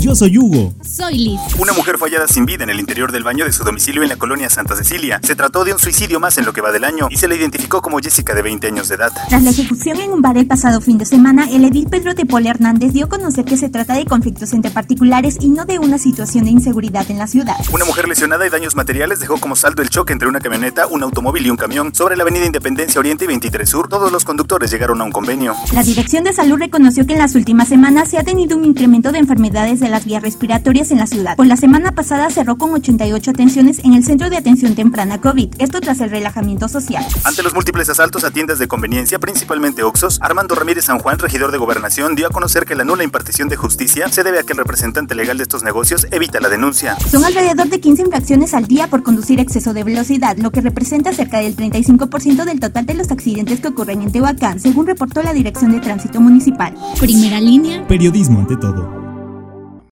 Yo soy Hugo. Soy Liz. Una mujer fue hallada sin vida en el interior del baño de su domicilio en la colonia Santa Cecilia. Se trató de un suicidio más en lo que va del año y se le identificó como Jessica de 20 años de edad. Tras la ejecución en un bar el pasado fin de semana, el edil Pedro de Paul Hernández dio a conocer que se trata de conflictos entre particulares y no de una situación de inseguridad en la ciudad. Una mujer lesionada y daños materiales dejó como saldo el choque entre una camioneta, un automóvil y un camión sobre la avenida Independencia Oriente y 23 Sur. Todos los conductores llegaron a un convenio. La Dirección de Salud reconoció que en las últimas semanas se ha tenido un incremento de enfermedades de las vías respiratorias en la ciudad. Por la semana pasada cerró con 88 atenciones en el Centro de Atención Temprana COVID, esto tras el relajamiento social. Ante los múltiples asaltos a tiendas de conveniencia, principalmente Oxos, Armando Ramírez San Juan, regidor de Gobernación, dio a conocer que la nula impartición de justicia se debe a que el representante legal de estos negocios evita la denuncia. Son alrededor de 15 infracciones al día por conducir exceso de velocidad, lo que representa cerca del 35% del total de los accidentes que ocurren en Tehuacán, según reportó la Dirección de Tránsito Municipal. Primera línea. Periodismo ante todo.